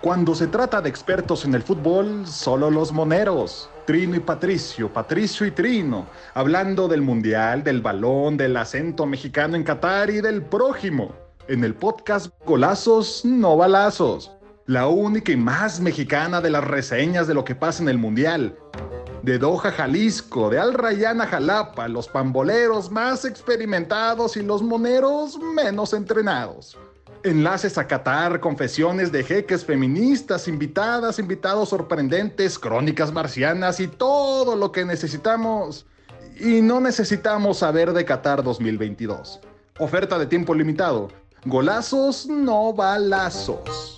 Cuando se trata de expertos en el fútbol, solo los moneros. Trino y Patricio, Patricio y Trino, hablando del mundial, del balón, del acento mexicano en Qatar y del prójimo. En el podcast Golazos, no balazos. La única y más mexicana de las reseñas de lo que pasa en el mundial. De Doha, Jalisco, de Al Rayyan Jalapa, los pamboleros más experimentados y los moneros menos entrenados. Enlaces a Qatar, confesiones de jeques feministas, invitadas, invitados sorprendentes, crónicas marcianas y todo lo que necesitamos y no necesitamos saber de Qatar 2022. Oferta de tiempo limitado. Golazos, no balazos.